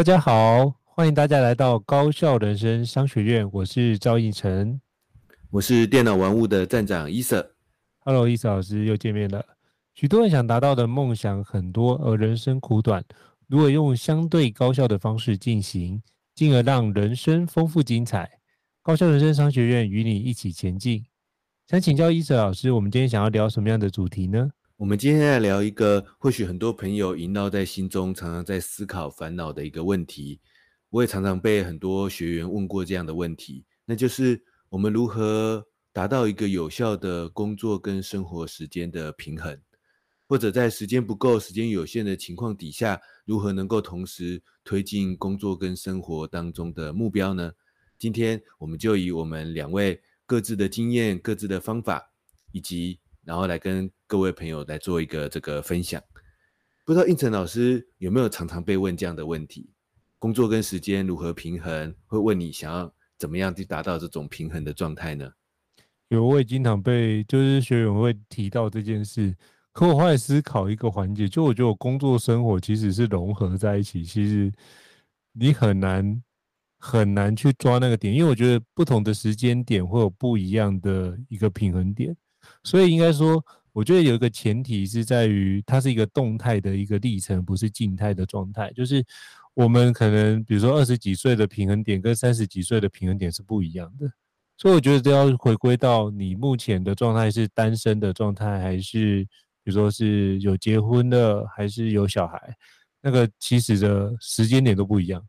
大家好，欢迎大家来到高效人生商学院。我是赵胤丞，我是电脑玩物的站长伊瑟。Hello，伊瑟老师又见面了。许多人想达到的梦想很多，而人生苦短，如果用相对高效的方式进行，进而让人生丰富精彩？高效人生商学院与你一起前进。想请教伊瑟老师，我们今天想要聊什么样的主题呢？我们今天来聊一个或许很多朋友萦绕在心中，常常在思考、烦恼的一个问题。我也常常被很多学员问过这样的问题，那就是我们如何达到一个有效的工作跟生活时间的平衡，或者在时间不够、时间有限的情况底下，如何能够同时推进工作跟生活当中的目标呢？今天我们就以我们两位各自的经验、各自的方法，以及然后来跟各位朋友来做一个这个分享。不知道应成老师有没有常常被问这样的问题？工作跟时间如何平衡？会问你想要怎么样去达到这种平衡的状态呢？有，我也经常被就是学员会提到这件事。可我后来思考一个环节，就我觉得我工作生活其实是融合在一起，其实你很难很难去抓那个点，因为我觉得不同的时间点会有不一样的一个平衡点。所以应该说，我觉得有一个前提是在于，它是一个动态的一个历程，不是静态的状态。就是我们可能，比如说二十几岁的平衡点跟三十几岁的平衡点是不一样的。所以我觉得都要回归到你目前的状态是单身的状态，还是比如说是有结婚的，还是有小孩，那个其实的时间点都不一样。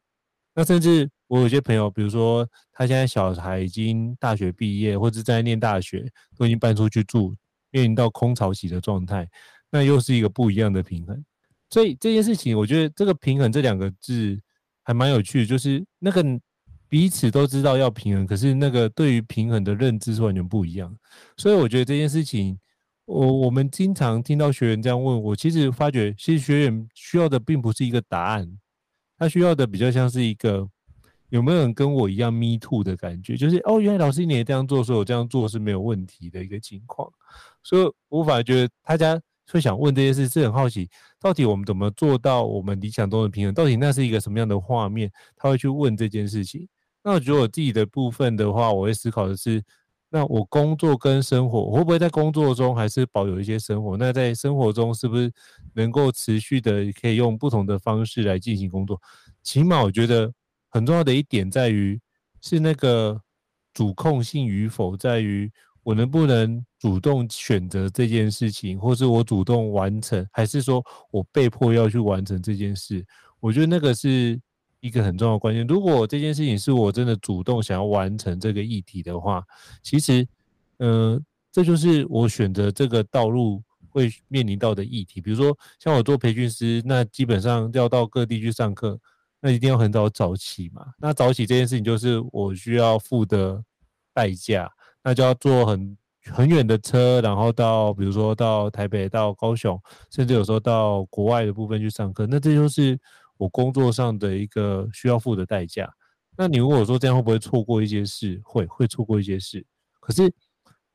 那甚至我有些朋友，比如说他现在小孩已经大学毕业，或者在念大学，都已经搬出去住，面临到空巢期的状态，那又是一个不一样的平衡。所以这件事情，我觉得这个平衡这两个字还蛮有趣的，就是那个彼此都知道要平衡，可是那个对于平衡的认知是完全不一样。所以我觉得这件事情，我我们经常听到学员这样问我，其实发觉，其实学员需要的并不是一个答案。他需要的比较像是一个有没有人跟我一样 me too 的感觉，就是哦，原来老师你也这样做，所以我这样做是没有问题的一个情况。所以我反而觉得大家会想问这件事，是很好奇，到底我们怎么做到我们理想中的平衡？到底那是一个什么样的画面？他会去问这件事情。那我觉得我自己的部分的话，我会思考的是，那我工作跟生活，我会不会在工作中还是保有一些生活？那在生活中是不是能够持续的可以用不同的方式来进行工作？起码我觉得很重要的一点在于是那个主控性与否，在于我能不能主动选择这件事情，或是我主动完成，还是说我被迫要去完成这件事？我觉得那个是。一个很重要的关键，如果这件事情是我真的主动想要完成这个议题的话，其实，嗯、这就是我选择这个道路会面临到的议题。比如说，像我做培训师，那基本上要到各地去上课，那一定要很早早起嘛。那早起这件事情就是我需要付的代价，那就要坐很很远的车，然后到比如说到台北、到高雄，甚至有时候到国外的部分去上课，那这就是。我工作上的一个需要付的代价，那你如果说这样会不会错过一些事？会，会错过一些事。可是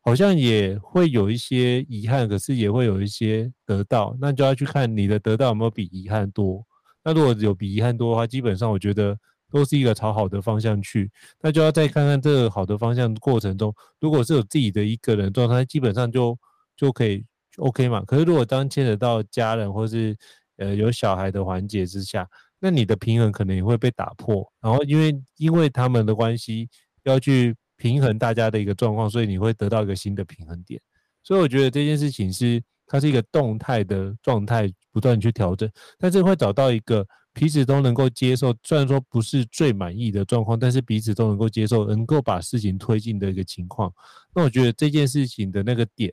好像也会有一些遗憾，可是也会有一些得到，那就要去看你的得到有没有比遗憾多。那如果有比遗憾多的话，基本上我觉得都是一个朝好的方向去。那就要再看看这个好的方向过程中，如果是有自己的一个人状态，基本上就就可以 OK 嘛。可是如果当牵扯到家人或是呃有小孩的环节之下，那你的平衡可能也会被打破。然后因为因为他们的关系要去平衡大家的一个状况，所以你会得到一个新的平衡点。所以我觉得这件事情是。它是一个动态的状态，不断去调整，但是会找到一个彼此都能够接受，虽然说不是最满意的状况，但是彼此都能够接受，能够把事情推进的一个情况。那我觉得这件事情的那个点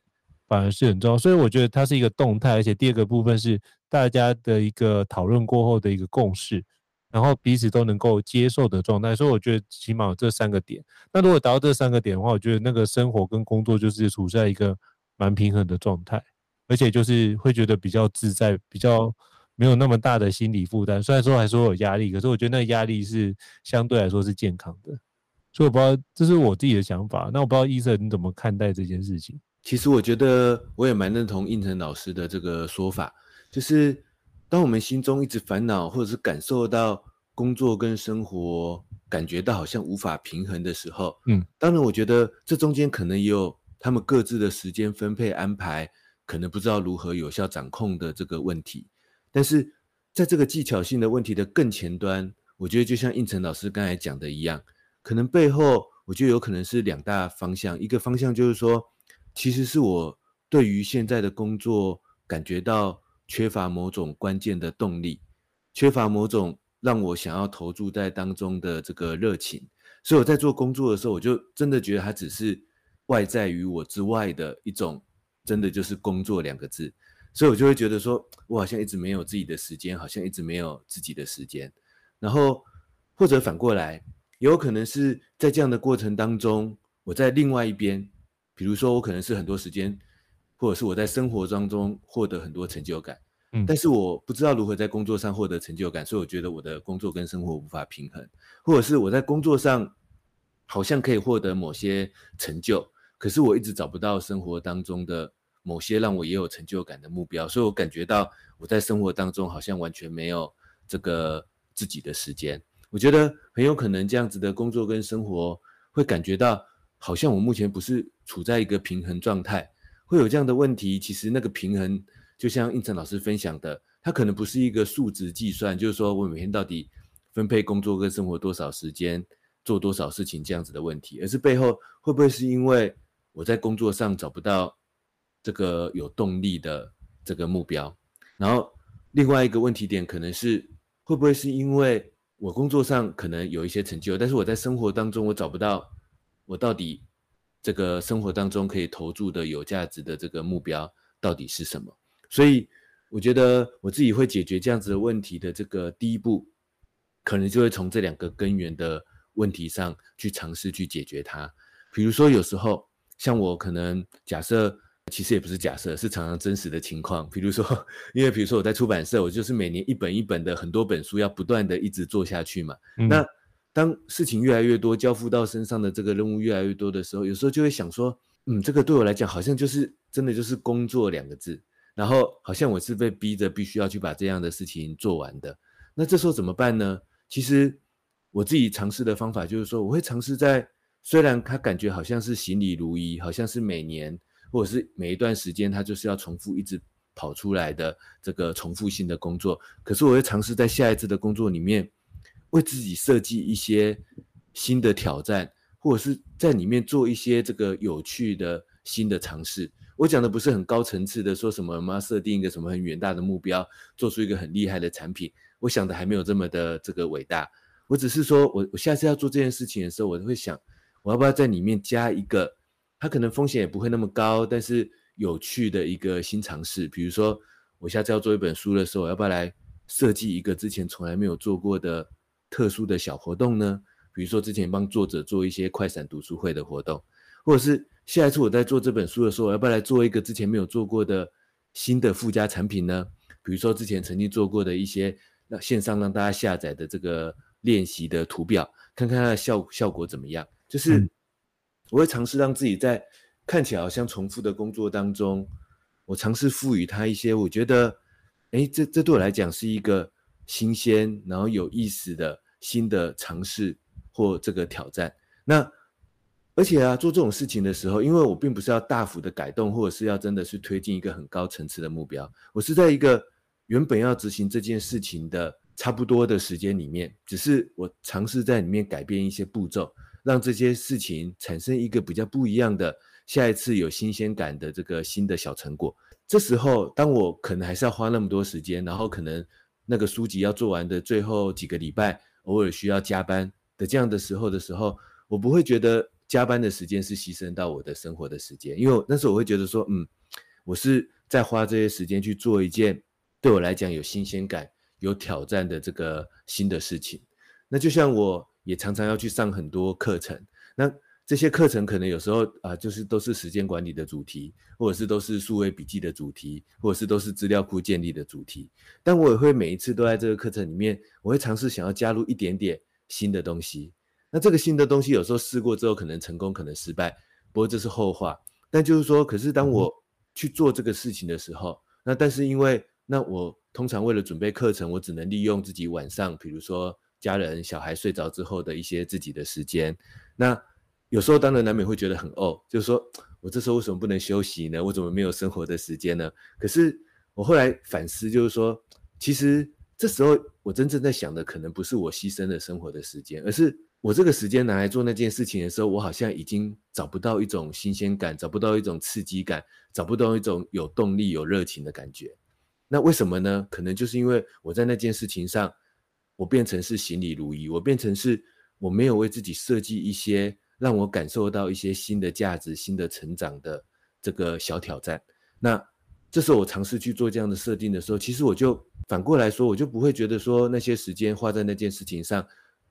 反而是很重要，所以我觉得它是一个动态，而且第二个部分是大家的一个讨论过后的一个共识，然后彼此都能够接受的状态。所以我觉得起码有这三个点。那如果达到这三个点的话，我觉得那个生活跟工作就是处在一个蛮平衡的状态。而且就是会觉得比较自在，比较没有那么大的心理负担。虽然说还说有压力，可是我觉得那个压力是相对来说是健康的。所以我不知道，这是我自己的想法。那我不知道医生你怎么看待这件事情？其实我觉得我也蛮认同应成老师的这个说法，就是当我们心中一直烦恼，或者是感受到工作跟生活感觉到好像无法平衡的时候，嗯，当然我觉得这中间可能也有他们各自的时间分配安排。可能不知道如何有效掌控的这个问题，但是在这个技巧性的问题的更前端，我觉得就像胤丞老师刚才讲的一样，可能背后我觉得有可能是两大方向，一个方向就是说，其实是我对于现在的工作感觉到缺乏某种关键的动力，缺乏某种让我想要投注在当中的这个热情，所以我在做工作的时候，我就真的觉得它只是外在于我之外的一种。真的就是工作两个字，所以我就会觉得说，我好像一直没有自己的时间，好像一直没有自己的时间。然后或者反过来，也有可能是在这样的过程当中，我在另外一边，比如说我可能是很多时间，或者是我在生活当中获得很多成就感，嗯，但是我不知道如何在工作上获得成就感，所以我觉得我的工作跟生活无法平衡，或者是我在工作上好像可以获得某些成就。可是我一直找不到生活当中的某些让我也有成就感的目标，所以我感觉到我在生活当中好像完全没有这个自己的时间。我觉得很有可能这样子的工作跟生活会感觉到好像我目前不是处在一个平衡状态，会有这样的问题。其实那个平衡就像胤丞老师分享的，它可能不是一个数值计算，就是说我每天到底分配工作跟生活多少时间，做多少事情这样子的问题，而是背后会不会是因为我在工作上找不到这个有动力的这个目标，然后另外一个问题点可能是会不会是因为我工作上可能有一些成就，但是我在生活当中我找不到我到底这个生活当中可以投注的有价值的这个目标到底是什么？所以我觉得我自己会解决这样子的问题的这个第一步，可能就会从这两个根源的问题上去尝试去解决它。比如说有时候。像我可能假设，其实也不是假设，是常常真实的情况。比如说，因为比如说我在出版社，我就是每年一本一本的很多本书要不断的一直做下去嘛。嗯。那当事情越来越多，交付到身上的这个任务越来越多的时候，有时候就会想说，嗯，这个对我来讲好像就是真的就是工作两个字，然后好像我是被逼着必须要去把这样的事情做完的。那这时候怎么办呢？其实我自己尝试的方法就是说，我会尝试在。虽然他感觉好像是行礼如仪，好像是每年或者是每一段时间，他就是要重复一直跑出来的这个重复性的工作。可是我会尝试在下一次的工作里面，为自己设计一些新的挑战，或者是在里面做一些这个有趣的新的尝试。我讲的不是很高层次的，说什么我们要设定一个什么很远大的目标，做出一个很厉害的产品。我想的还没有这么的这个伟大。我只是说我我下次要做这件事情的时候，我会想。我要不要在里面加一个，它可能风险也不会那么高，但是有趣的一个新尝试。比如说，我下次要做一本书的时候，我要不要来设计一个之前从来没有做过的特殊的小活动呢？比如说，之前帮作者做一些快闪读书会的活动，或者是下一次我在做这本书的时候，我要不要来做一个之前没有做过的新的附加产品呢？比如说，之前曾经做过的一些让线上让大家下载的这个练习的图表，看看它的效效果怎么样。就是我会尝试让自己在看起来好像重复的工作当中，我尝试赋予它一些我觉得，哎，这这对我来讲是一个新鲜然后有意思的新的尝试或这个挑战。那而且啊，做这种事情的时候，因为我并不是要大幅的改动，或者是要真的是推进一个很高层次的目标，我是在一个原本要执行这件事情的差不多的时间里面，只是我尝试在里面改变一些步骤，让这些事情产生一个比较不一样的，下一次有新鲜感的这个新的小成果。这时候，当我可能还是要花那么多时间，然后可能那个书籍要做完的最后几个礼拜，偶尔需要加班的这样的时候的时候，我不会觉得。加班的时间是牺牲到我的生活的时间，因为那时候我会觉得说，嗯，我是在花这些时间去做一件对我来讲有新鲜感、有挑战的这个新的事情。那就像我也常常要去上很多课程，那这些课程可能有时候啊，就是都是时间管理的主题，或者是都是数位笔记的主题，或者是都是资料库建立的主题。但我也会每一次都在这个课程里面，我会尝试想要加入一点点新的东西。那这个新的东西有时候试过之后可能成功，可能失败，不过这是后话。但就是说，可是当我去做这个事情的时候，那但是因为那我通常为了准备课程，我只能利用自己晚上，比如说家人小孩睡着之后的一些自己的时间。那有时候当然难免会觉得很哦，就是说我这时候为什么不能休息呢？我怎么没有生活的时间呢？可是我后来反思，就是说，其实这时候我真正在想的，可能不是我牺牲了生活的时间，而是。我这个时间拿来做那件事情的时候，我好像已经找不到一种新鲜感，找不到一种刺激感，找不到一种有动力、有热情的感觉。那为什么呢？可能就是因为我在那件事情上，我变成是行礼如仪，我变成是我没有为自己设计一些让我感受到一些新的价值、新的成长的这个小挑战。那这时候我尝试去做这样的设定的时候，其实我就反过来说，我就不会觉得说那些时间花在那件事情上。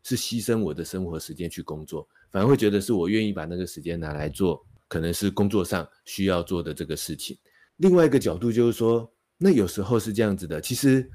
是牺牲我的生活时间去工作，反而会觉得是我愿意把那个时间拿来做，可能是工作上需要做的这个事情。另外一个角度就是说，那有时候是这样子的，其实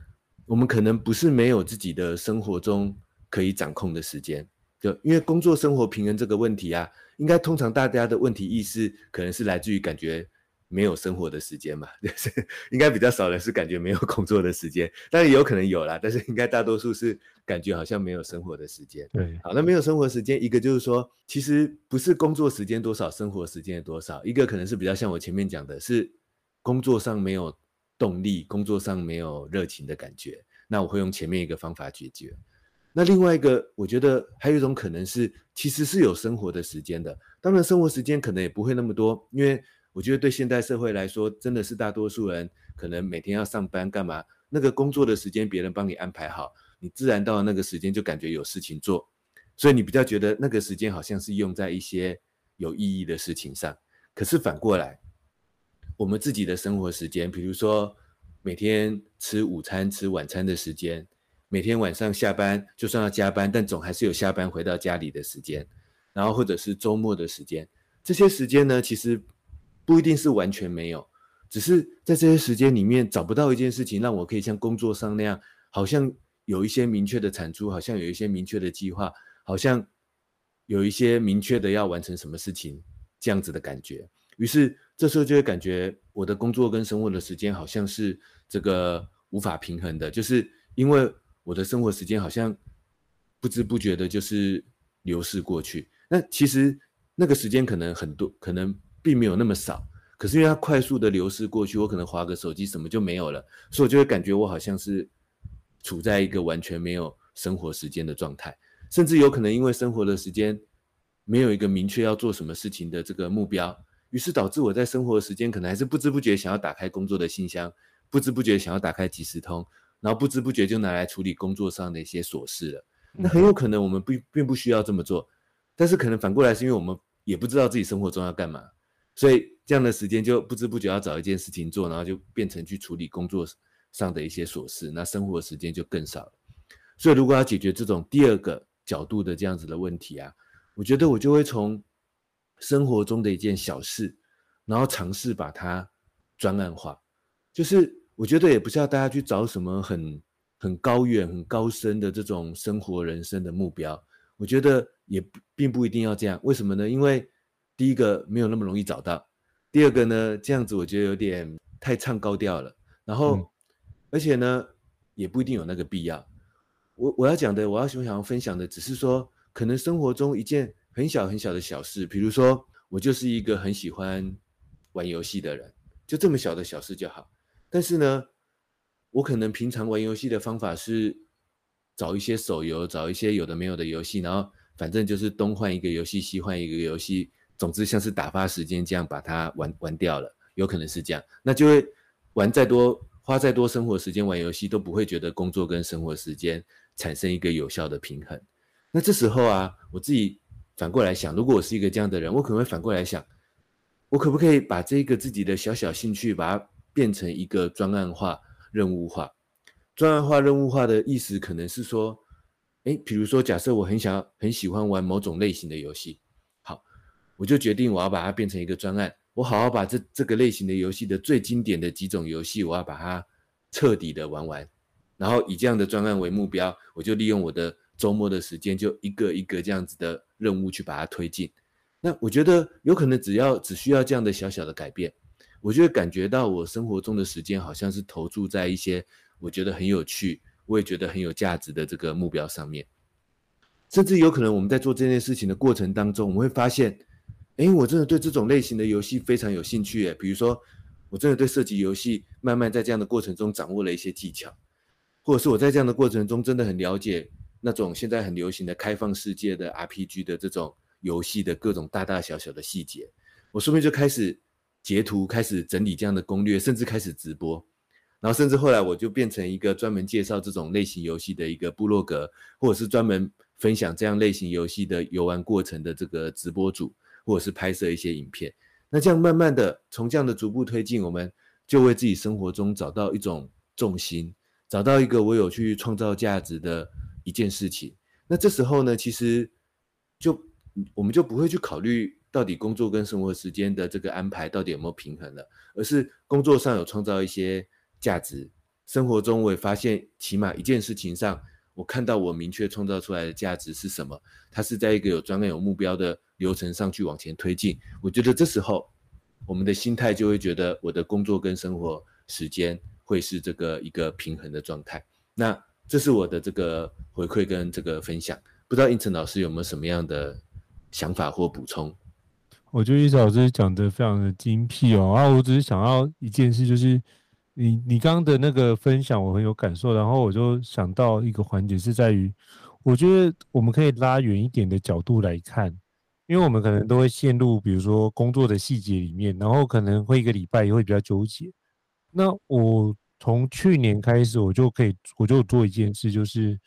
我们可能不是没有自己的生活中可以掌控的时间，就因为工作生活平衡这个问题啊，应该通常大家的问题意识可能是来自于感觉。没有生活的时间嘛，就是应该比较少的是感觉没有工作的时间，当然有可能有啦，但是应该大多数是感觉好像没有生活的时间。对，好，那没有生活时间，一个就是说，其实不是工作时间多少，生活时间多少，一个可能是比较像我前面讲的，是工作上没有动力，工作上没有热情的感觉，那我会用前面一个方法解决。那另外一个，我觉得还有一种可能是，其实是有生活的时间的，当然生活时间可能也不会那么多，因为。我觉得对现代社会来说，真的是大多数人可能每天要上班干嘛？那个工作的时间别人帮你安排好，你自然到了那个时间就感觉有事情做，所以你比较觉得那个时间好像是用在一些有意义的事情上。可是反过来，我们自己的生活时间，比如说每天吃午餐、吃晚餐的时间，每天晚上下班就算要加班，但总还是有下班回到家里的时间，然后或者是周末的时间，这些时间呢，其实。不一定是完全没有，只是在这些时间里面找不到一件事情让我可以像工作上那样，好像有一些明确的产出，好像有一些明确的计划，好像有一些明确的要完成什么事情这样子的感觉。于是这时候就会感觉我的工作跟生活的时间好像是这个无法平衡的，就是因为我的生活时间好像不知不觉的就是流逝过去。那其实那个时间可能很多，可能。并没有那么少，可是因为它快速的流逝过去，我可能滑个手机什么就没有了，所以我就会感觉我好像是处在一个完全没有生活时间的状态，甚至有可能因为生活的时间没有一个明确要做什么事情的这个目标，于是导致我在生活的时间可能还是不知不觉想要打开工作的信箱，不知不觉想要打开即时通，然后不知不觉就拿来处理工作上的一些琐事了。那很有可能我们不并不需要这么做，但是可能反过来是因为我们也不知道自己生活中要干嘛。所以这样的时间就不知不觉要找一件事情做，然后就变成去处理工作上的一些琐事，那生活时间就更少了。所以如果要解决这种第二个角度的这样子的问题啊，我觉得我就会从生活中的一件小事，然后尝试把它专案化。就是我觉得也不是要大家去找什么很很高远、很高深的这种生活人生的目标，我觉得也并不一定要这样。为什么呢？因为第一个没有那么容易找到，第二个呢，这样子我觉得有点太唱高调了。然后，嗯、而且呢，也不一定有那个必要。我我要讲的，我要想要分享的，只是说，可能生活中一件很小很小的小事，比如说，我就是一个很喜欢玩游戏的人，就这么小的小事就好。但是呢，我可能平常玩游戏的方法是找一些手游，找一些有的没有的游戏，然后反正就是东换一个游戏，西换一个游戏，总之像是打发时间这样把它玩玩掉了，有可能是这样，那就会玩再多。花再多生活时间玩游戏，都不会觉得工作跟生活时间产生一个有效的平衡。那这时候啊，我自己反过来想，如果我是一个这样的人，我可能会反过来想，我可不可以把这个自己的小小兴趣，把它变成一个专案化、任务化？专案化、任务化的意思，可能是说，诶，比如说，假设我很想、很喜欢玩某种类型的游戏，好，我就决定我要把它变成一个专案。我好好把这这个类型的游戏的最经典的几种游戏，我要把它彻底的玩完，然后以这样的专案为目标，我就利用我的周末的时间，就一个一个这样子的任务去把它推进。那我觉得有可能只要只需要这样的小小的改变，我就会感觉到我生活中的时间好像是投注在一些我觉得很有趣，我也觉得很有价值的这个目标上面。甚至有可能我们在做这件事情的过程当中，我们会发现。诶，我真的对这种类型的游戏非常有兴趣诶。比如说，我真的对射击游戏慢慢在这样的过程中掌握了一些技巧，或者是我在这样的过程中真的很了解那种现在很流行的开放世界的 RPG 的这种游戏的各种大大小小的细节，我顺便就开始截图，开始整理这样的攻略，甚至开始直播，然后甚至后来我就变成一个专门介绍这种类型游戏的一个部落格，或者是专门分享这样类型游戏的游玩过程的这个直播主。或者是拍摄一些影片，那这样慢慢的从这样的逐步推进，我们就为自己生活中找到一种重心，找到一个我有去创造价值的一件事情。那这时候呢，其实就我们就不会去考虑到底工作跟生活时间的这个安排到底有没有平衡了，而是工作上有创造一些价值，生活中我也发现起码一件事情上。我看到我明确创造出来的价值是什么？它是在一个有专业、有目标的流程上去往前推进。我觉得这时候我们的心态就会觉得我的工作跟生活时间会是这个一个平衡的状态。那这是我的这个回馈跟这个分享。不知道胤丞老师有没有什么样的想法或补充？我觉得胤丞老师讲得非常的精辟哦。啊，我只是想要一件事，就是。你你刚刚的那个分享我很有感受，然后我就想到一个环节是在于，我觉得我们可以拉远一点的角度来看，因为我们可能都会陷入比如说工作的细节里面，然后可能会一个礼拜也会比较纠结。那我从去年开始，我就可以我就做一件事，就是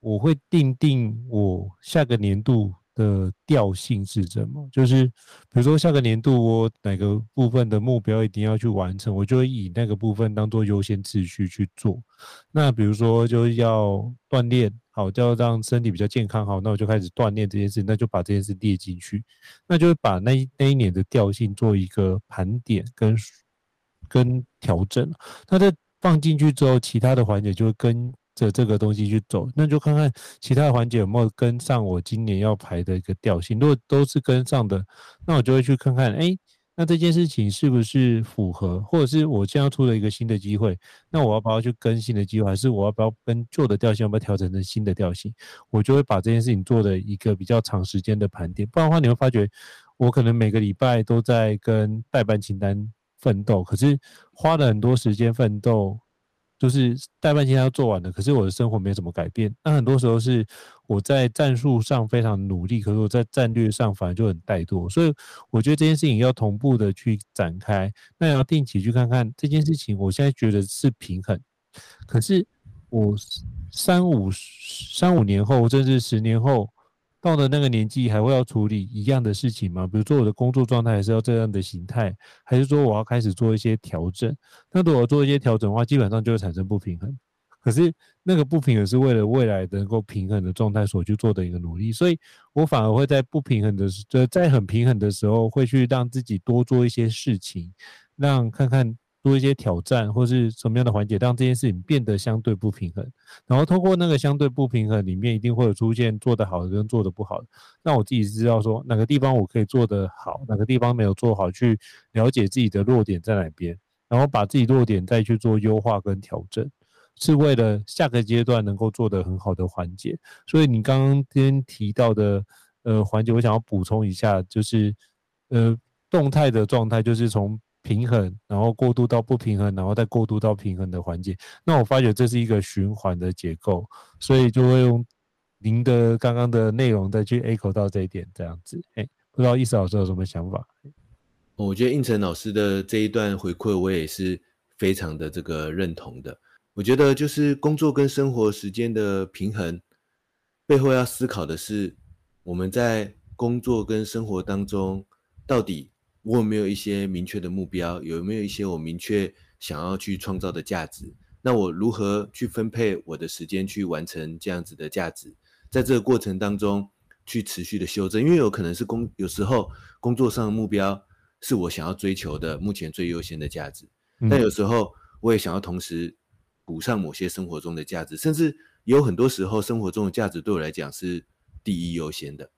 我会定定我下个年度。的调性是什么？就是比如说下个年度我哪个部分的目标一定要去完成，我就以那个部分当做优先次序去做。那比如说就是要锻炼，好，就要让身体比较健康，好，那我就开始锻炼这件事，那就把这件事列进去，那就把那一那一年的调性做一个盘点跟跟调整。那在放进去之后，其他的环节就会跟。着这个东西去走，那就看看其他的环节有没有跟上我今年要排的一个调性。如果都是跟上的，那我就会去看看，哎，那这件事情是不是符合，或者是我将要出了一个新的机会，那我要不要去跟新的机会，还是我要不要跟旧的调性，要不要调整成新的调性？我就会把这件事情做的一个比较长时间的盘点。不然的话，你会发觉我可能每个礼拜都在跟待办清单奋斗，可是花了很多时间奋斗。就是待办清单要做完了，可是我的生活没什么改变。那很多时候是我在战术上非常努力，可是我在战略上反而就很怠惰。所以我觉得这件事情要同步的去展开，那要定期去看看这件事情。我现在觉得是平衡，可是我三五三五年后，甚至十年后。到了那个年纪，还会要处理一样的事情吗？比如说我的工作状态还是要这样的形态，还是说我要开始做一些调整？那如果做一些调整的话，基本上就会产生不平衡。可是那个不平衡是为了未来能够平衡的状态所去做的一个努力，所以我反而会在不平衡的时，就在很平衡的时候，会去让自己多做一些事情，让看看。多一些挑战，或是什么样的环节，让这件事情变得相对不平衡。然后通过那个相对不平衡里面，一定会有出现做得好的跟做得不好的。那我自己知道说哪个地方我可以做得好，哪个地方没有做好，去了解自己的弱点在哪边，然后把自己弱点再去做优化跟调整。是为了下个阶段能够做得很好的缓解。所以你刚刚今天提到的呃环节，我想要补充一下，就是呃动态的状态就是从平衡，然后过渡到不平衡，然后再过渡到平衡的环节。那我发觉这是一个循环的结构，所以就会用您的刚刚的内容再去 echo 到这一点，这样子。哎，不知道易思老师有什么想法？我觉得应成老师的这一段回馈，我也是非常的这个认同的。我觉得就是工作跟生活时间的平衡，背后要思考的是，我们在工作跟生活当中到底。我有没有一些明确的目标？有没有一些我明确想要去创造的价值？那我如何去分配我的时间去完成这样子的价值？在这个过程当中去持续的修正，因为有可能是工，有时候工作上的目标是我想要追求的目前最优先的价值，但有时候我也想要同时补上某些生活中的价值，甚至有很多时候生活中的价值对我来讲是第一优先的。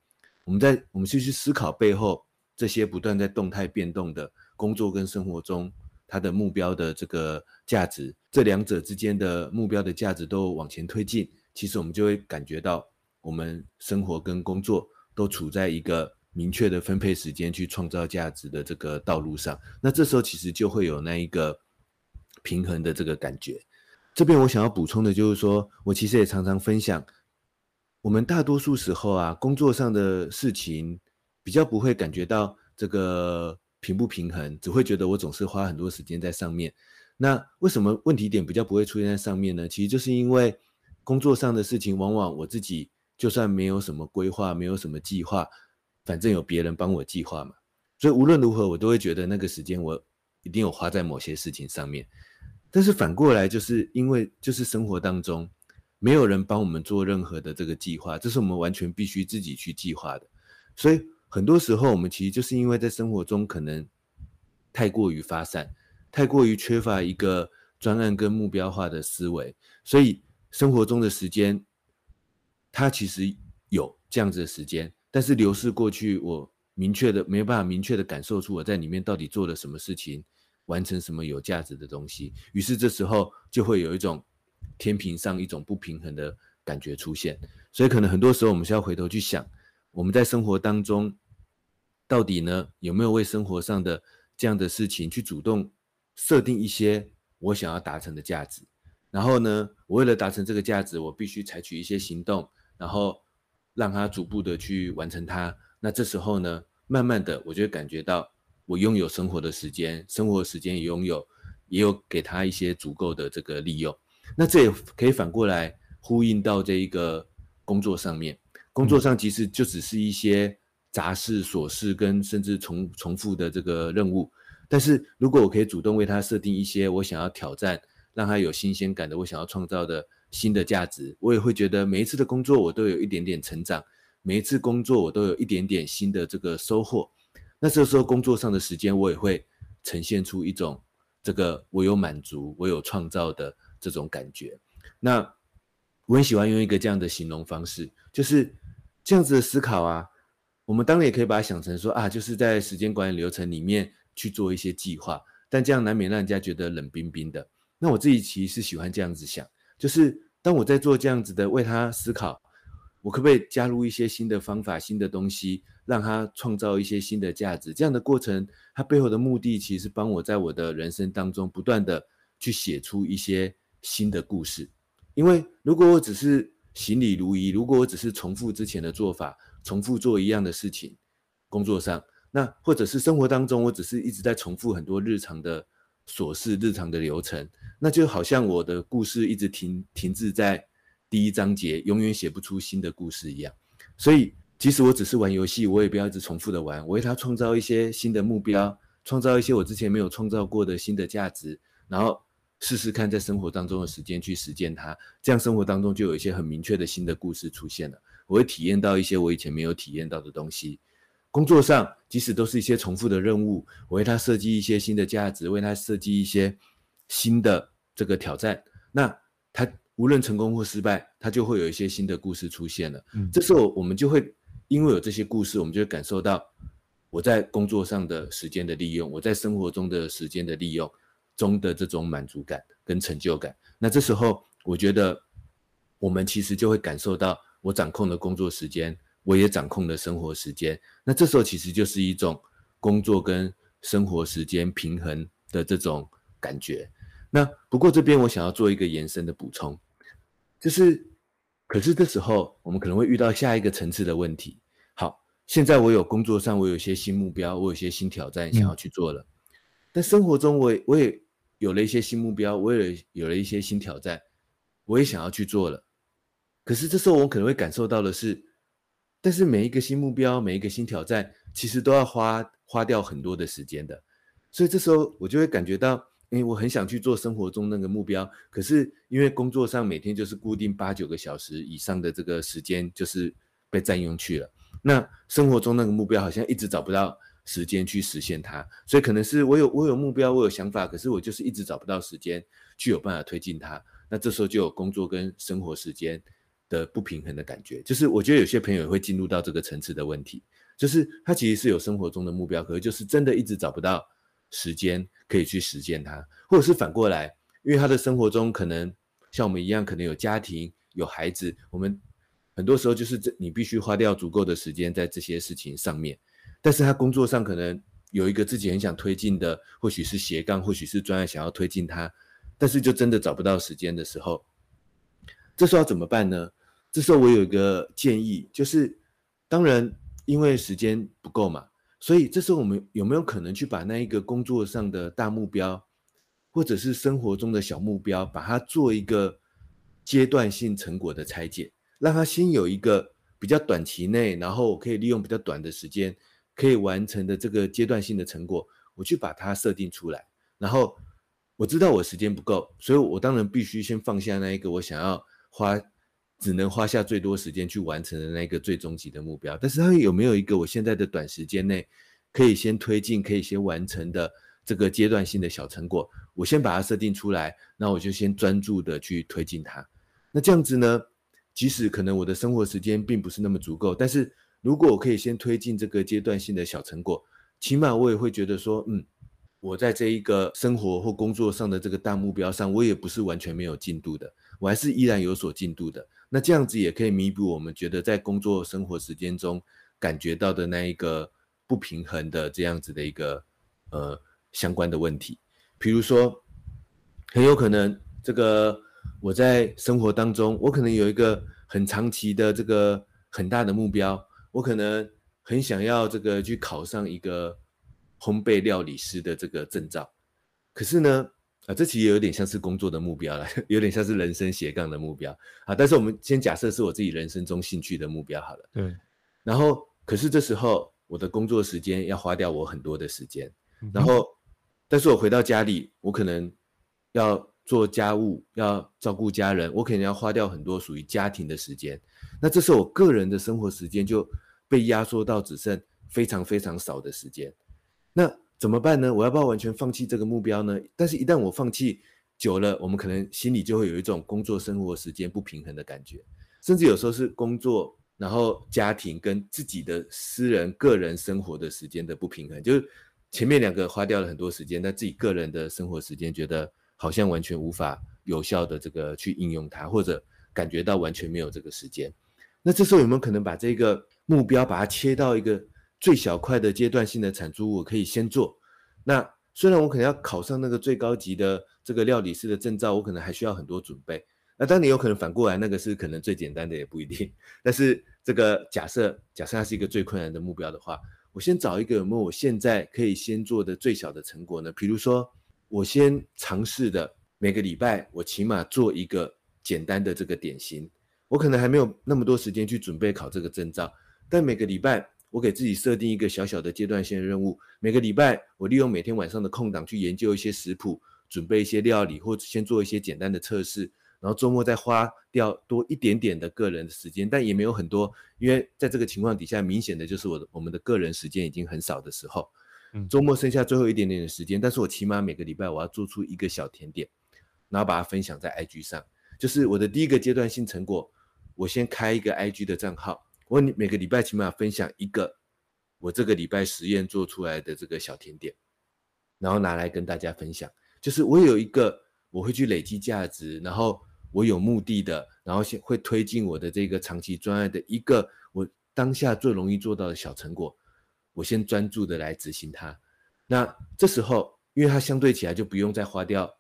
我们在我们去去思考背后。这些不断在动态变动的工作跟生活中，它的目标的这个价值，这两者之间的目标的价值都往前推进，其实我们就会感觉到，我们生活跟工作都处在一个明确的分配时间去创造价值的这个道路上。那这时候其实就会有那一个平衡的这个感觉。这边我想要补充的就是说，我其实也常常分享，我们大多数时候啊，工作上的事情。比较不会感觉到这个平不平衡，只会觉得我总是花很多时间在上面。那为什么问题点比较不会出现在上面呢？其实就是因为工作上的事情，往往我自己就算没有什么规划，没有什么计划，反正有别人帮我计划嘛。所以无论如何，我都会觉得那个时间我一定有花在某些事情上面。但是反过来，就是因为就是生活当中没有人帮我们做任何的这个计划，这是我们完全必须自己去计划的，所以。很多时候，我们其实就是因为在生活中可能太过于发散，太过于缺乏一个专案跟目标化的思维，所以生活中的时间，它其实有这样子的时间，但是流逝过去，我明确的没有办法明确的感受出我在里面到底做了什么事情，完成什么有价值的东西，于是这时候就会有一种天平上一种不平衡的感觉出现，所以可能很多时候我们需要回头去想，我们在生活当中。到底呢，有没有为生活上的这样的事情去主动设定一些我想要达成的价值？然后呢，我为了达成这个价值，我必须采取一些行动，然后让它逐步的去完成它。那这时候呢，慢慢的我就会感觉到我拥有生活的时间，生活的时间也拥有，也有给他一些足够的这个利用。那这也可以反过来呼应到这一个工作上面，工作上其实就只是一些。杂事、琐事跟甚至重重复的这个任务，但是如果我可以主动为他设定一些我想要挑战、让他有新鲜感的、我想要创造的新的价值，我也会觉得每一次的工作我都有一点点成长，每一次工作我都有一点点新的这个收获。那这时候工作上的时间，我也会呈现出一种这个我有满足、我有创造的这种感觉。那我很喜欢用一个这样的形容方式，就是这样子的思考啊。我们当然也可以把它想成说啊，就是在时间管理流程里面去做一些计划，但这样难免让人家觉得冷冰冰的。那我自己其实是喜欢这样子想，就是当我在做这样子的为他思考，我可不可以加入一些新的方法、新的东西，让他创造一些新的价值？这样的过程，它背后的目的其实帮我在我的人生当中不断的去写出一些新的故事。因为如果我只是行礼如仪，如果我只是重复之前的做法，重复做一样的事情，工作上，那或者是生活当中，我只是一直在重复很多日常的琐事、日常的流程，那就好像我的故事一直停停滞在第一章节，永远写不出新的故事一样。所以，即使我只是玩游戏，我也不要一直重复的玩，我为它创造一些新的目标，创造一些我之前没有创造过的新的价值，然后试试看在生活当中的时间去实践它，这样生活当中就有一些很明确的新的故事出现了。我会体验到一些我以前没有体验到的东西。工作上，即使都是一些重复的任务，我为他设计一些新的价值，为他设计一些新的这个挑战。那他无论成功或失败，他就会有一些新的故事出现了。嗯，这时候我们就会因为有这些故事，我们就会感受到我在工作上的时间的利用，我在生活中的时间的利用，中的这种满足感跟成就感。那这时候，我觉得我们其实就会感受到，我掌控了工作时间，我也掌控了生活时间。那这时候其实就是一种工作跟生活时间平衡的这种感觉。那不过这边我想要做一个延伸的补充，就是，可是这时候我们可能会遇到下一个层次的问题。好，现在我有工作上我有一些新目标，我有一些新挑战想要去做了，嗯、但生活中我也我也有了一些新目标，我也有了一些新挑战，我也想要去做了。可是这时候我可能会感受到的是，但是每一个新目标，每一个新挑战，其实都要花花掉很多的时间的。所以这时候我就会感觉到，诶，我很想去做生活中那个目标，可是因为工作上每天就是固定八九个小时以上的这个时间，就是被占用去了。那生活中那个目标好像一直找不到时间去实现它，所以可能是我有我有目标，我有想法，可是我就是一直找不到时间去有办法推进它。那这时候就有工作跟生活时间的不平衡的感觉，就是我觉得有些朋友会进入到这个层次的问题，就是他其实是有生活中的目标，可是就是真的一直找不到时间可以去实践它，或者是反过来，因为他的生活中可能像我们一样，可能有家庭有孩子，我们很多时候就是这你必须花掉足够的时间在这些事情上面，但是他工作上可能有一个自己很想推进的，或许是斜杠，或许是专案想要推进它，但是就真的找不到时间的时候，这时候要怎么办呢？这时候我有一个建议，就是当然因为时间不够嘛，所以这时候我们有没有可能去把那一个工作上的大目标，或者是生活中的小目标，把它做一个阶段性成果的拆解，让它先有一个比较短期内，然后我可以利用比较短的时间可以完成的这个阶段性的成果，我去把它设定出来。然后我知道我时间不够，所以我当然必须先放下那一个我想要花。只能花下最多时间去完成的那个最终极的目标，但是它有没有一个我现在的短时间内可以先推进、可以先完成的这个阶段性的小成果？我先把它设定出来，那我就先专注的去推进它。那这样子呢，即使可能我的生活时间并不是那么足够，但是如果我可以先推进这个阶段性的小成果，起码我也会觉得说，嗯，我在这一个生活或工作上的这个大目标上，我也不是完全没有进度的，我还是依然有所进度的。那这样子也可以弥补我们觉得在工作生活时间中感觉到的那一个不平衡的这样子的一个呃相关的问题。比如说，很有可能这个我在生活当中，我可能有一个很长期的这个很大的目标，我可能很想要这个去考上一个烘焙料理师的这个证照，可是呢，啊，这其实有点像是工作的目标了，有点像是人生斜杠的目标啊。但是我们先假设是我自己人生中兴趣的目标好了。对。然后，可是这时候我的工作时间要花掉我很多的时间，嗯、然后，但是我回到家里，我可能要做家务，要照顾家人，我可能要花掉很多属于家庭的时间。那这时候我个人的生活时间就被压缩到只剩非常非常少的时间。那。怎么办呢？我要不要完全放弃这个目标呢？但是，一旦我放弃久了，我们可能心里就会有一种工作生活时间不平衡的感觉，甚至有时候是工作，然后家庭跟自己的私人个人生活的时间的不平衡。就是前面两个花掉了很多时间，但自己个人的生活时间觉得好像完全无法有效的这个去应用它，或者感觉到完全没有这个时间。那这时候有没有可能把这个目标把它切到一个？最小块的阶段性的产出，我可以先做。那虽然我可能要考上那个最高级的这个料理师的证照，我可能还需要很多准备。那当你有可能反过来，那个是可能最简单的，也不一定。但是这个假设，假设它是一个最困难的目标的话，我先找一个有没有我现在可以先做的最小的成果呢？比如说，我先尝试的每个礼拜，我起码做一个简单的这个点心。我可能还没有那么多时间去准备考这个证照，但每个礼拜。我给自己设定一个小小的阶段性的任务，每个礼拜我利用每天晚上的空档去研究一些食谱，准备一些料理，或者先做一些简单的测试，然后周末再花掉多一点点的个人的时间，但也没有很多，因为在这个情况底下，明显的就是我的我们的个人时间已经很少的时候，周末剩下最后一点点的时间，但是我起码每个礼拜我要做出一个小甜点，然后把它分享在 IG 上，就是我的第一个阶段性成果，我先开一个 IG 的账号。我每个礼拜起码分享一个我这个礼拜实验做出来的这个小甜点，然后拿来跟大家分享。就是我有一个我会去累积价值，然后我有目的的，然后先会推进我的这个长期专案的一个我当下最容易做到的小成果，我先专注的来执行它。那这时候，因为它相对起来就不用再花掉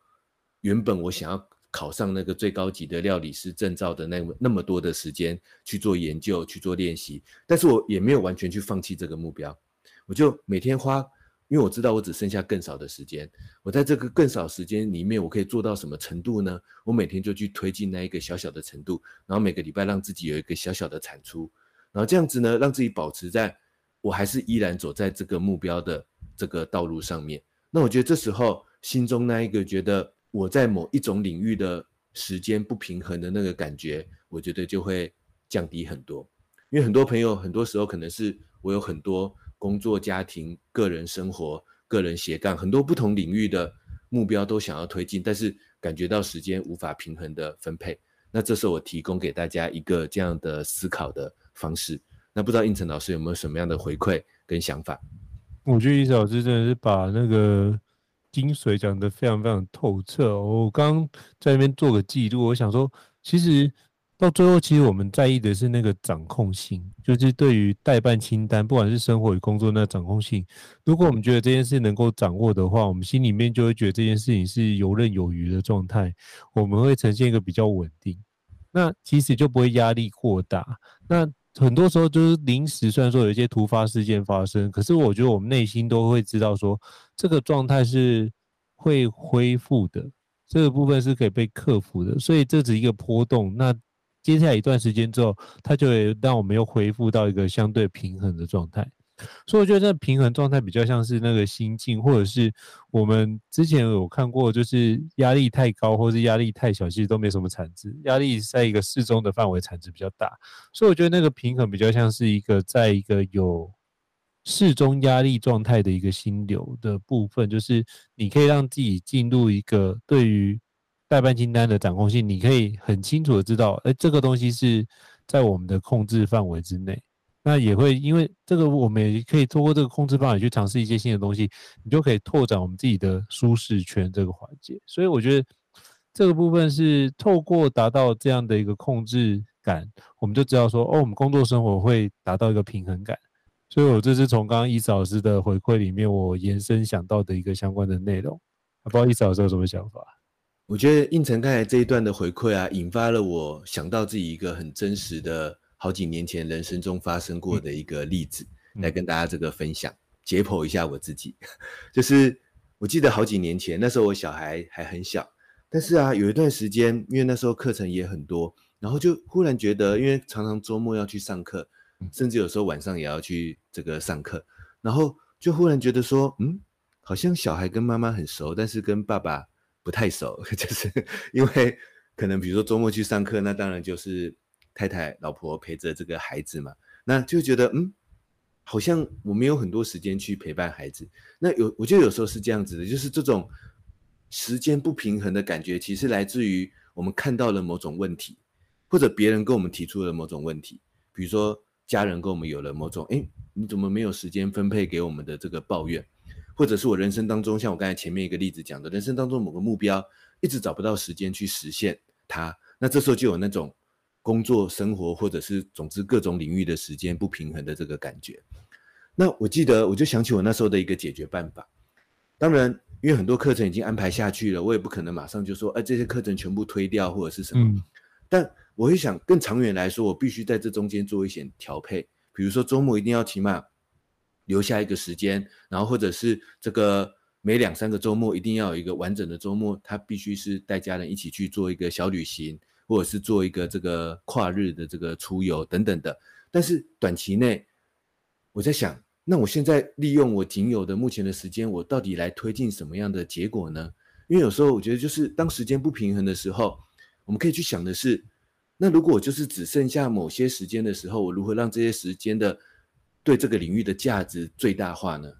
原本我想要考上那个最高级的料理师证照的那那么多的时间去做研究、去做练习，但是我也没有完全去放弃这个目标，我就每天花。因为我知道我只剩下更少的时间，我在这个更少时间里面，我可以做到什么程度呢？我每天就去推进那一个小小的程度，然后每个礼拜让自己有一个小小的产出，然后这样子呢，让自己保持在我还是依然走在这个目标的这个道路上面。那我觉得这时候心中那一个觉得我在某一种领域的时间不平衡的那个感觉，我觉得就会降低很多。因为很多朋友很多时候可能是我有很多。工作、家庭、个人生活、个人斜杠，很多不同领域的目标都想要推进，但是感觉到时间无法平衡的分配。那这是我提供给大家一个这样的思考的方式。那不知道胤丞老师有没有什么样的回馈跟想法？我觉得伊老师真的是把那个精髓讲得非常非常透彻。我刚在那边做个记录，我想说，其实。到最后，其实我们在意的是那个掌控性，就是对于代办清单，不管是生活与工作那掌控性。如果我们觉得这件事能够掌握的话，我们心里面就会觉得这件事情是游刃有余的状态，我们会呈现一个比较稳定。那其实就不会压力过大。那很多时候就是临时，虽然说有一些突发事件发生，可是我觉得我们内心都会知道说，这个状态是会恢复的，这个部分是可以被克服的。所以这只是一个波动。那接下来一段时间之后，它就会让我们又恢复到一个相对平衡的状态。所以我觉得这平衡状态比较像是那个心境，或者是我们之前有看过，就是压力太高或是压力太小，其实都没什么产值。压力在一个适中的范围，产值比较大。所以我觉得那个平衡比较像是一个在一个有适中压力状态的一个心流的部分，就是你可以让自己进入一个对于。代办清单的掌控性，你可以很清楚的知道，哎，这个东西是在我们的控制范围之内。那也会因为这个，我们也可以透过这个控制方法去尝试一些新的东西，你就可以拓展我们自己的舒适圈这个环节。所以我觉得这个部分是透过达到这样的一个控制感，我们就知道说，哦，我们工作生活会达到一个平衡感。所以我这是从刚刚伊慈老师的回馈里面，我延伸想到的一个相关的内容。不知道伊慈老师有什么想法？我觉得胤丞刚才这一段的回馈啊，引发了我想到自己一个很真实的好几年前人生中发生过的一个例子，嗯、来跟大家这个分享，解剖一下我自己。就是我记得好几年前，那时候我小孩还很小，但是啊，有一段时间，因为那时候课程也很多，然后就忽然觉得，因为常常周末要去上课，甚至有时候晚上也要去这个上课，然后就忽然觉得说，嗯，好像小孩跟妈妈很熟，但是跟爸爸。不太熟，就是因为可能比如说周末去上课，那当然就是太太、老婆陪着这个孩子嘛，那就觉得嗯，好像我没有很多时间去陪伴孩子。那有，我就有时候是这样子的，就是这种时间不平衡的感觉，其实来自于我们看到了某种问题，或者别人跟我们提出了某种问题，比如说家人跟我们有了某种，诶，你怎么没有时间分配给我们的这个抱怨。或者是我人生当中，像我刚才前面一个例子讲的，人生当中某个目标一直找不到时间去实现它，那这时候就有那种工作、生活，或者是总之各种领域的时间不平衡的这个感觉。那我记得，我就想起我那时候的一个解决办法。当然，因为很多课程已经安排下去了，我也不可能马上就说，哎，这些课程全部推掉或者是什么。嗯。但我会想，更长远来说，我必须在这中间做一些调配，比如说周末一定要起码。留下一个时间，然后或者是这个每两三个周末一定要有一个完整的周末，他必须是带家人一起去做一个小旅行，或者是做一个这个跨日的这个出游等等的。但是短期内，我在想，那我现在利用我仅有的目前的时间，我到底来推进什么样的结果呢？因为有时候我觉得，就是当时间不平衡的时候，我们可以去想的是，那如果我就是只剩下某些时间的时候，我如何让这些时间的对这个领域的价值最大化呢？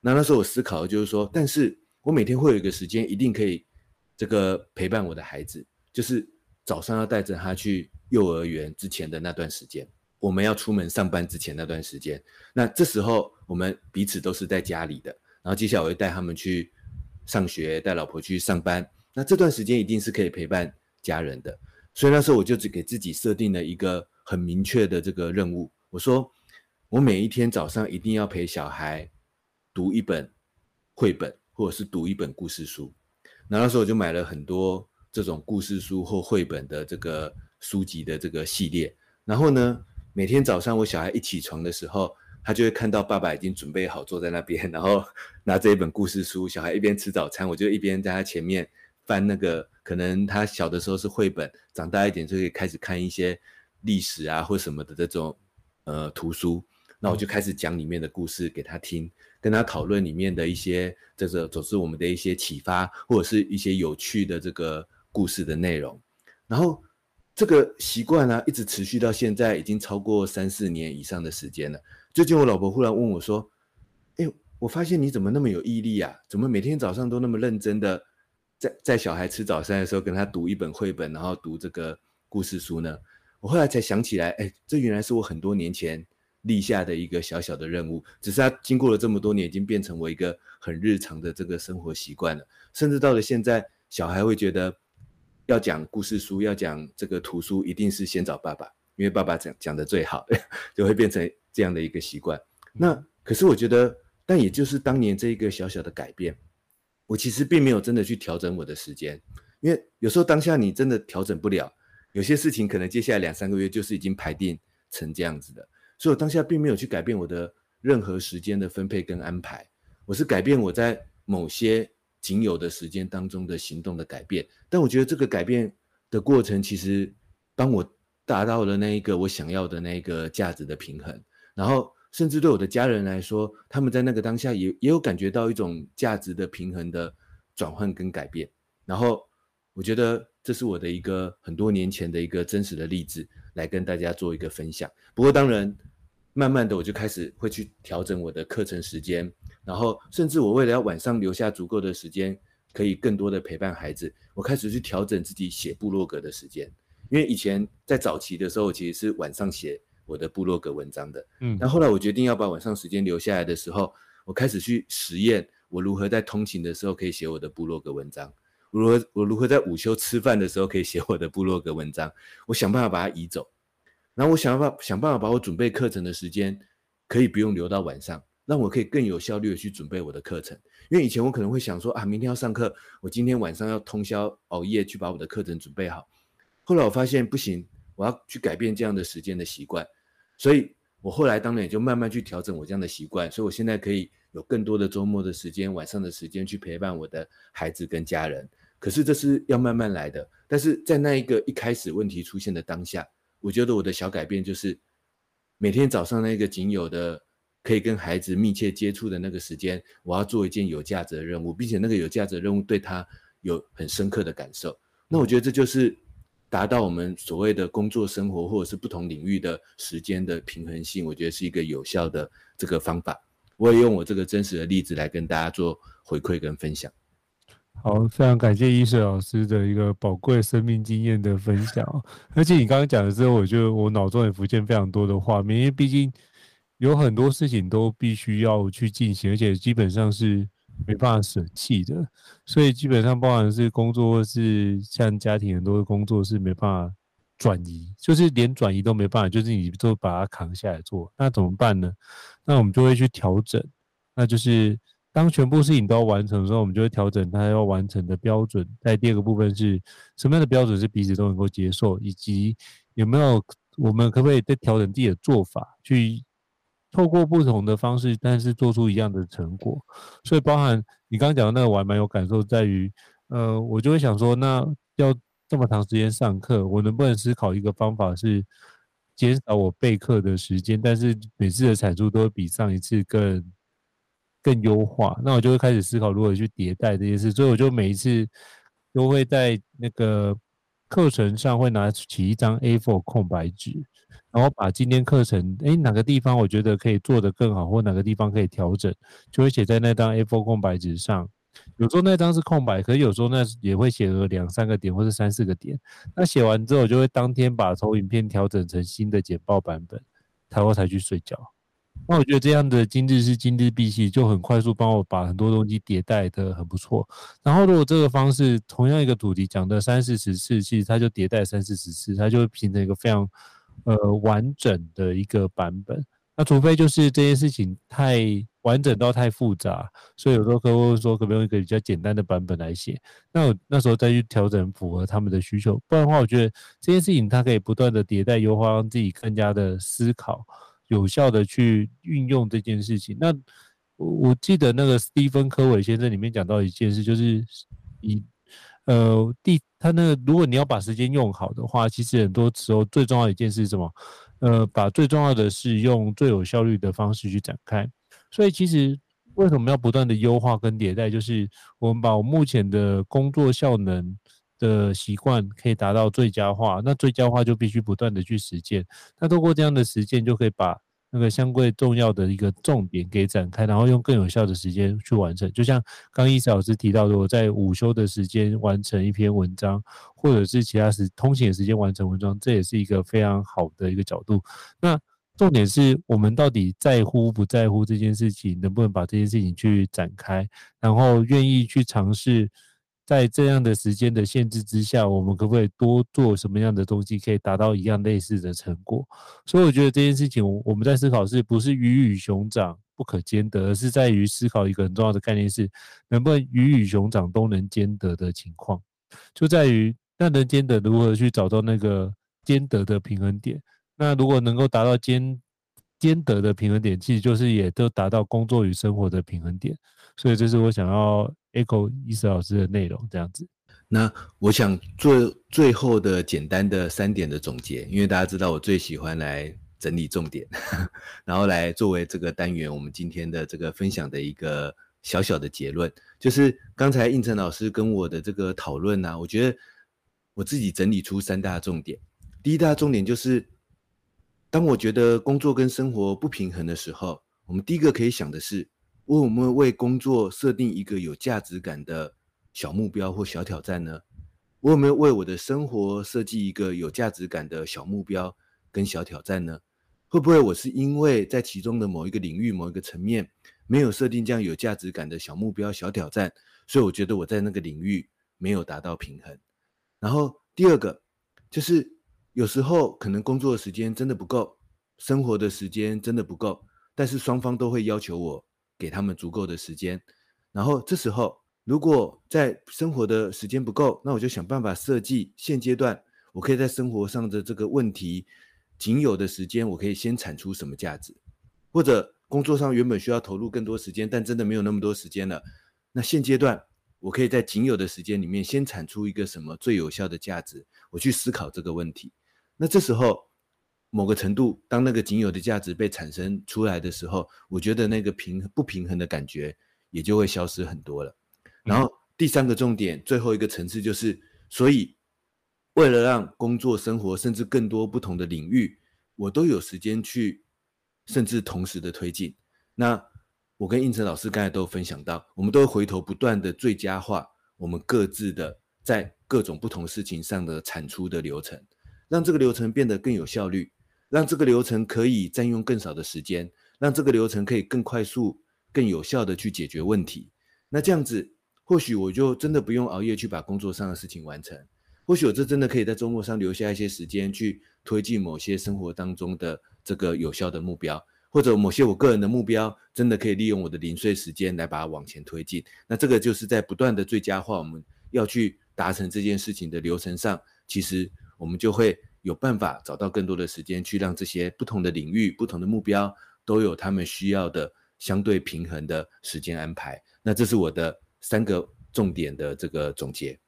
那那时候我思考的就是说，但是我每天会有一个时间，一定可以这个陪伴我的孩子，就是早上要带着他去幼儿园之前的那段时间，我们要出门上班之前那段时间。那这时候我们彼此都是在家里的，然后接下来我会带他们去上学，带老婆去上班。那这段时间一定是可以陪伴家人的。所以那时候我就只给自己设定了一个很明确的这个任务。我说，我每一天早上一定要陪小孩读一本绘本，或者是读一本故事书。那那时候我就买了很多这种故事书或绘本的这个书籍的这个系列。然后呢，每天早上我小孩一起床的时候，他就会看到爸爸已经准备好坐在那边，然后拿着一本故事书。小孩一边吃早餐，我就一边在他前面翻那个。可能他小的时候是绘本，长大一点就可以开始看一些历史啊或什么的这种呃图书。那我就开始讲里面的故事给他听，跟他讨论里面的一些这个总是我们的一些启发，或者是一些有趣的这个故事的内容。然后这个习惯呢，一直持续到现在，已经超过三四年以上的时间了。最近我老婆忽然问我说：“哎，我发现你怎么那么有毅力啊？怎么每天早上都那么认真的？”在在小孩吃早餐的时候，跟他读一本绘本，然后读这个故事书呢。我后来才想起来，哎，这原来是我很多年前立下的一个小小的任务。只是他经过了这么多年，已经变成我一个很日常的这个生活习惯了。甚至到了现在，小孩会觉得要讲故事书，要讲这个图书，一定是先找爸爸，因为爸爸讲讲的最好，就会变成这样的一个习惯。那可是我觉得，但也就是当年这一个小小的改变。我其实并没有真的去调整我的时间，因为有时候当下你真的调整不了，有些事情可能接下来两三个月就是已经排定成这样子的，所以我当下并没有去改变我的任何时间的分配跟安排，我是改变我在某些仅有的时间当中的行动的改变，但我觉得这个改变的过程其实帮我达到了那一个我想要的那个价值的平衡，然后。甚至对我的家人来说，他们在那个当下也也有感觉到一种价值的平衡的转换跟改变。然后，我觉得这是我的一个很多年前的一个真实的例子，来跟大家做一个分享。不过，当然，慢慢的我就开始会去调整我的课程时间，然后甚至我为了要晚上留下足够的时间，可以更多的陪伴孩子，我开始去调整自己写部落格的时间。因为以前在早期的时候，其实是晚上写。我的部落格文章的，嗯，那后来我决定要把晚上时间留下来的时候，我开始去实验我如何在通勤的时候可以写我的部落格文章，我如何我如何在午休吃饭的时候可以写我的部落格文章，我想办法把它移走，然后我想办法想办法把我准备课程的时间可以不用留到晚上，让我可以更有效率的去准备我的课程，因为以前我可能会想说啊，明天要上课，我今天晚上要通宵熬夜去把我的课程准备好，后来我发现不行。我要去改变这样的时间的习惯，所以我后来当然也就慢慢去调整我这样的习惯，所以我现在可以有更多的周末的时间、晚上的时间去陪伴我的孩子跟家人。可是这是要慢慢来的，但是在那一个一开始问题出现的当下，我觉得我的小改变就是每天早上那个仅有的可以跟孩子密切接触的那个时间，我要做一件有价值的任务，并且那个有价值的任务对他有很深刻的感受。那我觉得这就是。达到我们所谓的工作生活或者是不同领域的时间的平衡性，我觉得是一个有效的这个方法。我也用我这个真实的例子来跟大家做回馈跟分享。好，非常感谢伊水老师的一个宝贵生命经验的分享。而且你刚刚讲的时候，我就我脑中也浮现非常多的画面，因为毕竟有很多事情都必须要去进行，而且基本上是。没办法舍弃的，所以基本上，包含是工作或是像家庭很多的工作是没办法转移，就是连转移都没办法，就是你都把它扛下来做，那怎么办呢？那我们就会去调整，那就是当全部事情都要完成的时候，我们就会调整它要完成的标准。在第二个部分是什么样的标准是彼此都能够接受，以及有没有我们可不可以再调整自己的做法去。透过不同的方式，但是做出一样的成果，所以包含你刚刚讲的那个，我还蛮有感受，在于，呃，我就会想说，那要这么长时间上课，我能不能思考一个方法，是减少我备课的时间，但是每次的产出都会比上一次更更优化，那我就会开始思考如何去迭代这件事，所以我就每一次都会在那个课程上会拿起一张 A4 空白纸。然后把今天课程，诶，哪个地方我觉得可以做得更好，或哪个地方可以调整，就会写在那张 A4 空白纸上。有时候那张是空白，可是有时候那也会写个两三个点，或者三四个点。那写完之后，就会当天把投影片调整成新的简报版本，然后才去睡觉。那我觉得这样的今日是今日毕，其实就很快速帮我把很多东西迭代的很不错。然后如果这个方式同样一个主题讲的三四十次，其实它就迭代三四十次，它就会形成一个非常呃完整的一个版本。那除非就是这件事情太完整到太复杂，所以有时候客户说可不可以用一个比较简单的版本来写，那我那时候再去调整符合他们的需求。不然的话，我觉得这件事情它可以不断的迭代优化，让自己更加的思考，有效的去运用这件事情。那我我记得那个斯蒂芬柯韦先生里面讲到一件事，就是以呃第他那个如果你要把时间用好的话，其实很多时候最重要一件事是什么？呃，把最重要的是用最有效率的方式去展开。所以其实为什么要不断的优化跟迭代？就是我们把我目前的工作效能的习惯可以达到最佳化，那最佳化就必须不断的去实践。那通过这样的实践，就可以把那个相对重要的一个重点给展开，然后用更有效的时间去完成。就像刚伊斯老师提到的，我在午休的时间完成一篇文章，或者是其他时通勤的时间完成文章，这也是一个非常好的一个角度。那重点是我们到底在乎不在乎这件事情，能不能把这件事情去展开，然后愿意去尝试。在这样的时间的限制之下，我们可不可以多做什么样的东西，可以达到一样类似的成果？所以我觉得这件事情，我们在思考是不是鱼与熊掌不可兼得，而是在于思考一个很重要的概念是，能不能鱼与熊掌都能兼得的情况，就在于那能兼得如何去找到那个兼得的平衡点。那如果能够达到兼兼得的平衡点，其实就是也都达到工作与生活的平衡点。所以这是我想要。Echo 伊斯老师的内容这样子，那我想做最后的简单的三点的总结，因为大家知道我最喜欢来整理重点，然后来作为这个单元我们今天的这个分享的一个小小的结论，就是刚才应成老师跟我的这个讨论呢，我觉得我自己整理出三大重点。第一大重点就是，当我觉得工作跟生活不平衡的时候，我们第一个可以想的是。我有没有为工作设定一个有价值感的小目标或小挑战呢？我有没有为我的生活设计一个有价值感的小目标跟小挑战呢？会不会我是因为在其中的某一个领域、某一个层面没有设定这样有价值感的小目标、小挑战，所以我觉得我在那个领域没有达到平衡。然后第二个就是有时候可能工作的时间真的不够，生活的时间真的不够，但是双方都会要求我。给他们足够的时间，然后这时候如果在生活的时间不够，那我就想办法设计现阶段我可以在生活上的这个问题仅有的时间，我可以先产出什么价值，或者工作上原本需要投入更多时间，但真的没有那么多时间了，那现阶段我可以在仅有的时间里面先产出一个什么最有效的价值，我去思考这个问题，那这时候。某个程度，当那个仅有的价值被产生出来的时候，我觉得那个平不平衡的感觉也就会消失很多了。然后第三个重点，最后一个层次就是，所以为了让工作、生活，甚至更多不同的领域，我都有时间去，甚至同时的推进。那我跟应成老师刚才都有分享到，我们都会回头不断的最佳化我们各自的在各种不同事情上的产出的流程，让这个流程变得更有效率。让这个流程可以占用更少的时间，让这个流程可以更快速、更有效地去解决问题。那这样子，或许我就真的不用熬夜去把工作上的事情完成。或许我这真的可以在周末上留下一些时间去推进某些生活当中的这个有效的目标，或者某些我个人的目标，真的可以利用我的零碎时间来把它往前推进。那这个就是在不断的最佳化我们要去达成这件事情的流程上，其实我们就会。有办法找到更多的时间，去让这些不同的领域、不同的目标都有他们需要的相对平衡的时间安排。那这是我的三个重点的这个总结。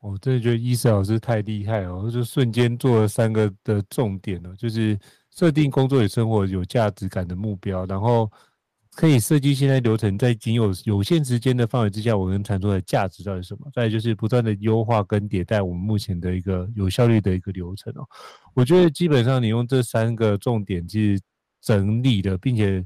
我真的觉得伊斯老师太厉害了，就瞬间做了三个的重点了，就是设定工作与生活有价值感的目标，然后。可以设计现在流程，在仅有有限时间的范围之下，我能产出的价值到底是什么？再就是不断的优化跟迭代我们目前的一个有效率的一个流程哦。我觉得基本上你用这三个重点去整理的，并且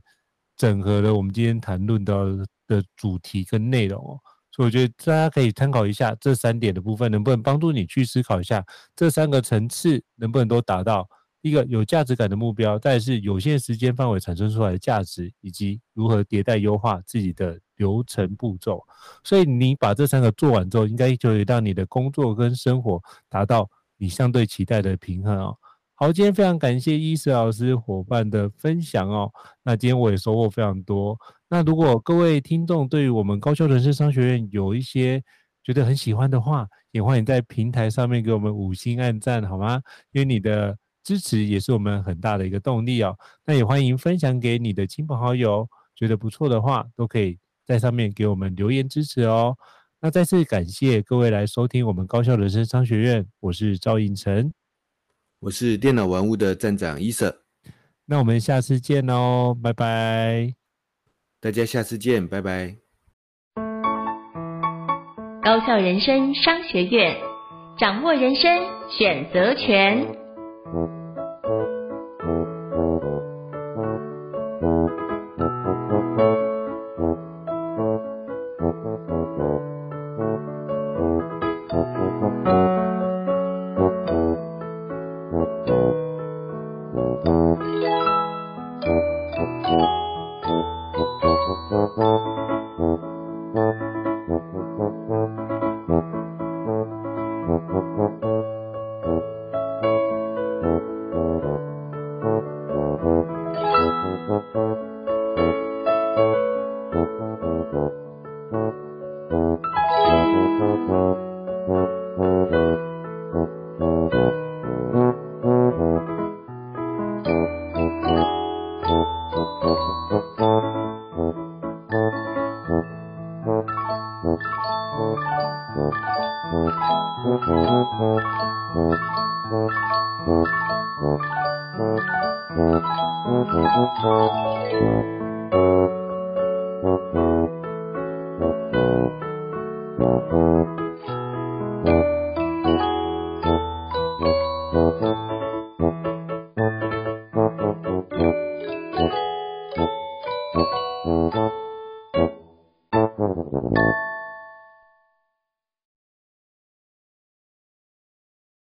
整合了我们今天谈论到的主题跟内容哦，所以我觉得大家可以参考一下这三点的部分，能不能帮助你去思考一下这三个层次能不能都达到？一个有价值感的目标，再是有限时间范围产生出来的价值，以及如何迭代优化自己的流程步骤。所以你把这三个做完之后，应该就会让你的工作跟生活达到你相对期待的平衡哦。好，今天非常感谢伊瑟老师伙伴的分享哦。那今天我也收获非常多。那如果各位听众对于我们高效人生商学院有一些觉得很喜欢的话，也欢迎在平台上面给我们五星按赞，好吗？因为你的支持也是我们很大的一个动力哦。那也欢迎分享给你的亲朋好友，觉得不错的话，都可以在上面给我们留言支持哦。那再次感谢各位来收听我们高校人生商学院，我是赵胤丞，我是电脑玩物的站长伊瑟。那我们下次见哦，拜拜。大家下次见，拜拜。高校人生商学院，掌握人生选择权。嗯